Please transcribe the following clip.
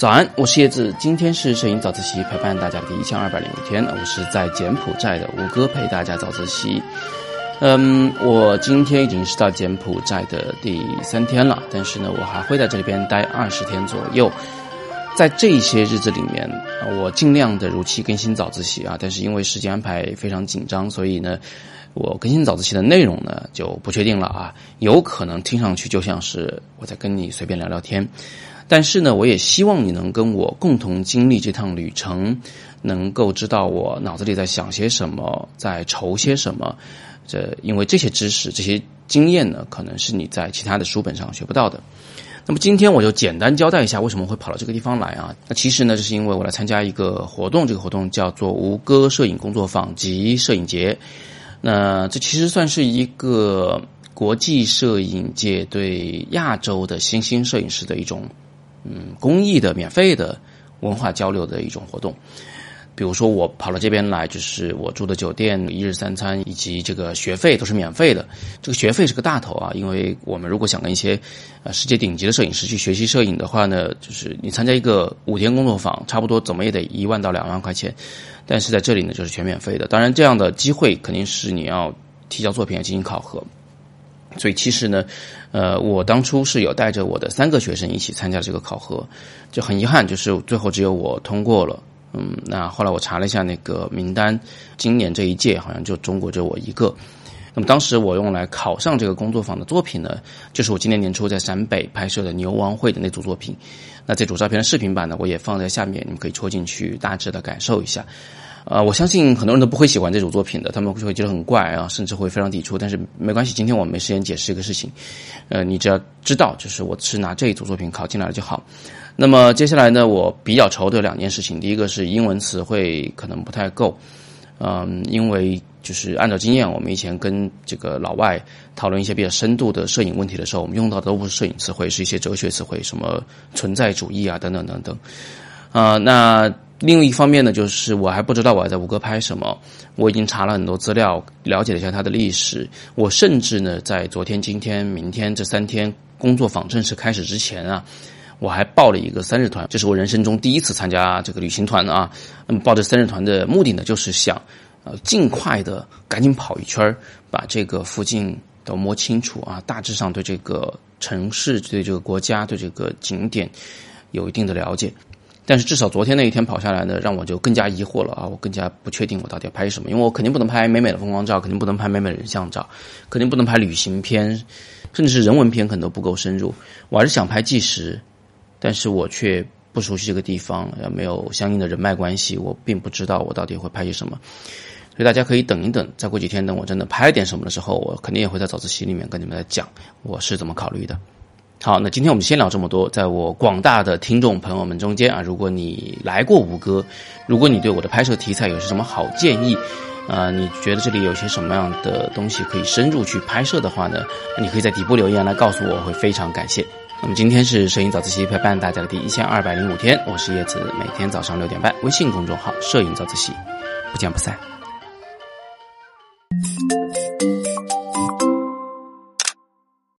早安，我是叶子，今天是摄影早自习陪伴大家的第一千二百零五天，我是在柬埔寨的吴哥陪大家早自习。嗯，我今天已经是到柬埔寨的第三天了，但是呢，我还会在这里边待二十天左右。在这些日子里面，我尽量的如期更新早自习啊，但是因为时间安排非常紧张，所以呢，我更新早自习的内容呢就不确定了啊，有可能听上去就像是我在跟你随便聊聊天。但是呢，我也希望你能跟我共同经历这趟旅程，能够知道我脑子里在想些什么，在愁些什么。这因为这些知识、这些经验呢，可能是你在其他的书本上学不到的。那么今天我就简单交代一下为什么会跑到这个地方来啊？那其实呢，这是因为我来参加一个活动，这个活动叫做吴哥摄影工作坊及摄影节。那这其实算是一个国际摄影界对亚洲的新兴摄影师的一种。嗯，公益的、免费的文化交流的一种活动。比如说，我跑到这边来，就是我住的酒店、一日三餐以及这个学费都是免费的。这个学费是个大头啊，因为我们如果想跟一些呃世界顶级的摄影师去学习摄影的话呢，就是你参加一个五天工作坊，差不多怎么也得一万到两万块钱。但是在这里呢，就是全免费的。当然，这样的机会肯定是你要提交作品进行考核。所以其实呢，呃，我当初是有带着我的三个学生一起参加这个考核，就很遗憾，就是最后只有我通过了。嗯，那后来我查了一下那个名单，今年这一届好像就中国就我一个。那么当时我用来考上这个工作坊的作品呢，就是我今年年初在陕北拍摄的牛王会的那组作品。那这组照片的视频版呢，我也放在下面，你们可以戳进去，大致的感受一下。呃，我相信很多人都不会喜欢这组作品的，他们会觉得很怪啊，甚至会非常抵触。但是没关系，今天我们没时间解释这个事情。呃，你只要知道，就是我是拿这一组作品考进来了就好。那么接下来呢，我比较愁的两件事情，第一个是英文词汇可能不太够。嗯，因为就是按照经验，我们以前跟这个老外讨论一些比较深度的摄影问题的时候，我们用到的都不是摄影词汇，是一些哲学词汇，什么存在主义啊，等等等等。啊，那。另一方面呢，就是我还不知道我要在吴哥拍什么。我已经查了很多资料，了解了一下它的历史。我甚至呢，在昨天、今天、明天这三天工作坊正式开始之前啊，我还报了一个三日团，这是我人生中第一次参加这个旅行团啊。那么报这三日团的目的呢，就是想呃尽快的赶紧跑一圈把这个附近都摸清楚啊，大致上对这个城市、对这个国家、对这个景点有一定的了解。但是至少昨天那一天跑下来呢，让我就更加疑惑了啊！我更加不确定我到底要拍什么，因为我肯定不能拍美美的风光照，肯定不能拍美美人像照，肯定不能拍旅行片，甚至是人文片可能都不够深入。我还是想拍纪实，但是我却不熟悉这个地方，也没有相应的人脉关系，我并不知道我到底会拍些什么。所以大家可以等一等，再过几天等我真的拍点什么的时候，我肯定也会在早自习里面跟你们来讲我是怎么考虑的。好，那今天我们先聊这么多。在我广大的听众朋友们中间啊，如果你来过吴哥，如果你对我的拍摄题材有些什么好建议，啊，你觉得这里有些什么样的东西可以深入去拍摄的话呢？你可以在底部留言来告诉我，我会非常感谢。那么今天是摄影早自习陪伴大家的第一千二百零五天，我是叶子，每天早上六点半，微信公众号“摄影早自习”，不见不散。